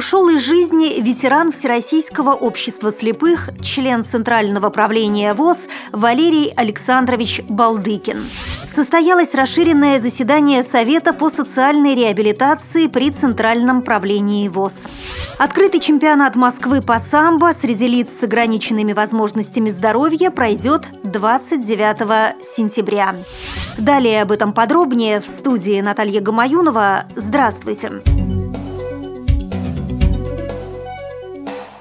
ушел из жизни ветеран Всероссийского общества слепых, член Центрального правления ВОЗ Валерий Александрович Балдыкин. Состоялось расширенное заседание Совета по социальной реабилитации при Центральном правлении ВОЗ. Открытый чемпионат Москвы по самбо среди лиц с ограниченными возможностями здоровья пройдет 29 сентября. Далее об этом подробнее в студии Наталья Гамаюнова. Здравствуйте! Здравствуйте!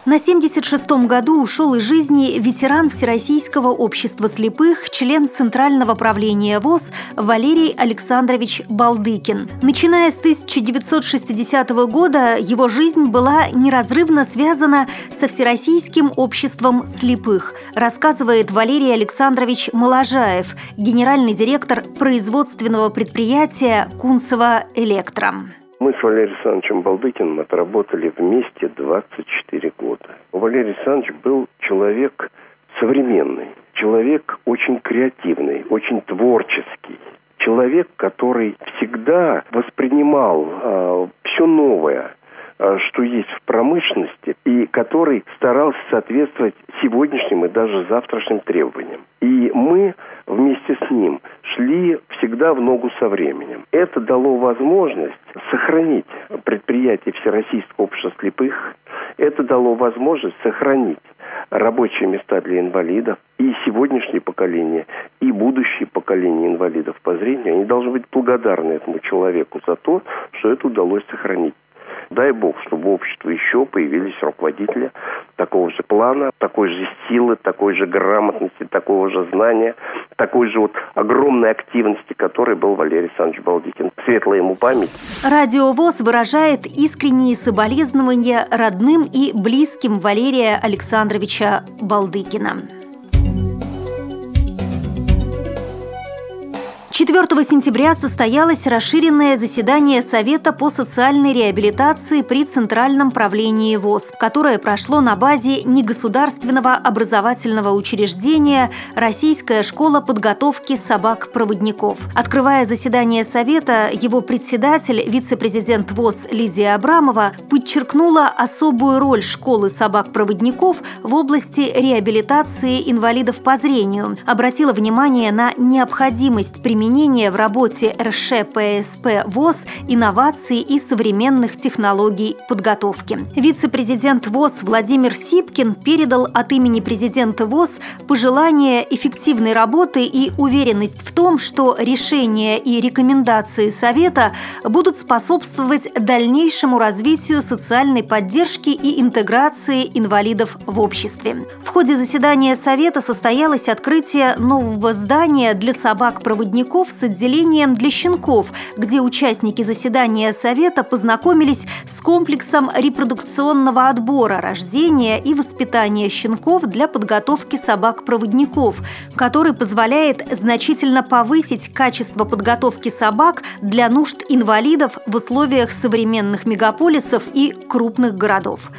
На 76-м году ушел из жизни ветеран Всероссийского общества слепых, член Центрального правления ВОЗ Валерий Александрович Балдыкин. Начиная с 1960 года его жизнь была неразрывно связана со Всероссийским обществом слепых, рассказывает Валерий Александрович Моложаев, генеральный директор производственного предприятия «Кунцево Электро». Мы с Валерием Александровичем Балдыкиным отработали вместе 24 года. Валерий Александрович был человек современный, человек очень креативный, очень творческий. Человек, который всегда воспринимал э, все новое, э, что есть в промышленности, и который старался соответствовать сегодняшним и даже завтрашним требованиям. И мы вместе с ним шли всегда в ногу со временем. Это дало возможность сохранить предприятие Всероссийского общества слепых. Это дало возможность сохранить рабочие места для инвалидов. И сегодняшнее поколение, и будущее поколение инвалидов по зрению, они должны быть благодарны этому человеку за то, что это удалось сохранить. Дай Бог, чтобы в обществе еще появились руководители такого же плана, такой же силы, такой же грамотности, такого же знания, такой же вот огромной активности, которой был Валерий Александрович Балдикин. Светлая ему память. Радио ВОЗ выражает искренние соболезнования родным и близким Валерия Александровича Балдыкина. 4 сентября состоялось расширенное заседание Совета по социальной реабилитации при Центральном правлении ВОЗ, которое прошло на базе негосударственного образовательного учреждения «Российская школа подготовки собак-проводников». Открывая заседание Совета, его председатель, вице-президент ВОЗ Лидия Абрамова, подчеркнула особую роль школы собак-проводников в области реабилитации инвалидов по зрению, обратила внимание на необходимость применения применение в работе РШ ПСП ВОЗ инноваций и современных технологий подготовки. Вице-президент ВОЗ Владимир Сипкин передал от имени президента ВОЗ пожелание эффективной работы и уверенность в том, что решения и рекомендации Совета будут способствовать дальнейшему развитию социальной поддержки и интеграции инвалидов в обществе. В ходе заседания Совета состоялось открытие нового здания для собак-проводников с отделением для щенков, где участники заседания Совета познакомились с комплексом репродукционного отбора, рождения и воспитания щенков для подготовки собак-проводников, который позволяет значительно повысить качество подготовки собак для нужд инвалидов в условиях современных мегаполисов и крупных городов.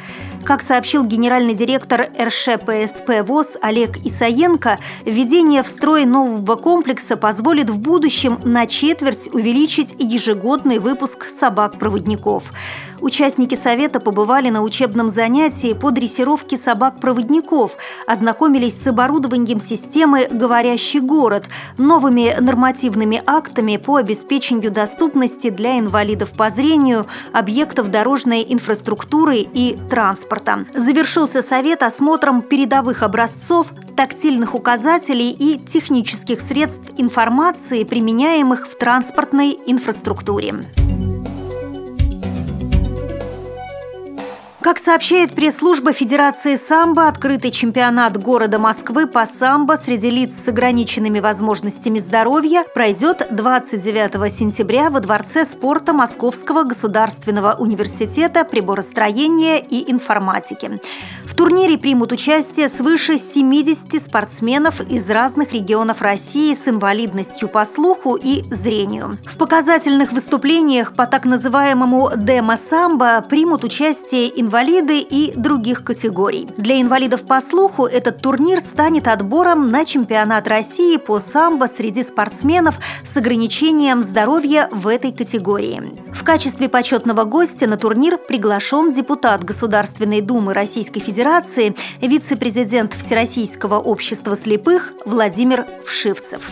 Как сообщил генеральный директор РШПСП ВОЗ Олег Исаенко, введение в строй нового комплекса позволит в будущем на четверть увеличить ежегодный выпуск собак-проводников. Участники Совета побывали на учебном занятии по дрессировке собак-проводников, ознакомились с оборудованием системы «Говорящий город», новыми нормативными актами по обеспечению доступности для инвалидов по зрению, объектов дорожной инфраструктуры и транспорта. Завершился Совет осмотром передовых образцов, тактильных указателей и технических средств информации, применяемых в транспортной инфраструктуре. Как сообщает пресс-служба Федерации самбо, открытый чемпионат города Москвы по самбо среди лиц с ограниченными возможностями здоровья пройдет 29 сентября во Дворце спорта Московского государственного университета приборостроения и информатики. В турнире примут участие свыше 70 спортсменов из разных регионов России с инвалидностью по слуху и зрению. В показательных выступлениях по так называемому демо-самбо примут участие инвалиды инвалиды и других категорий. Для инвалидов по слуху этот турнир станет отбором на чемпионат России по самбо среди спортсменов с ограничением здоровья в этой категории. В качестве почетного гостя на турнир приглашен депутат Государственной Думы Российской Федерации, вице-президент Всероссийского общества слепых Владимир Вшивцев.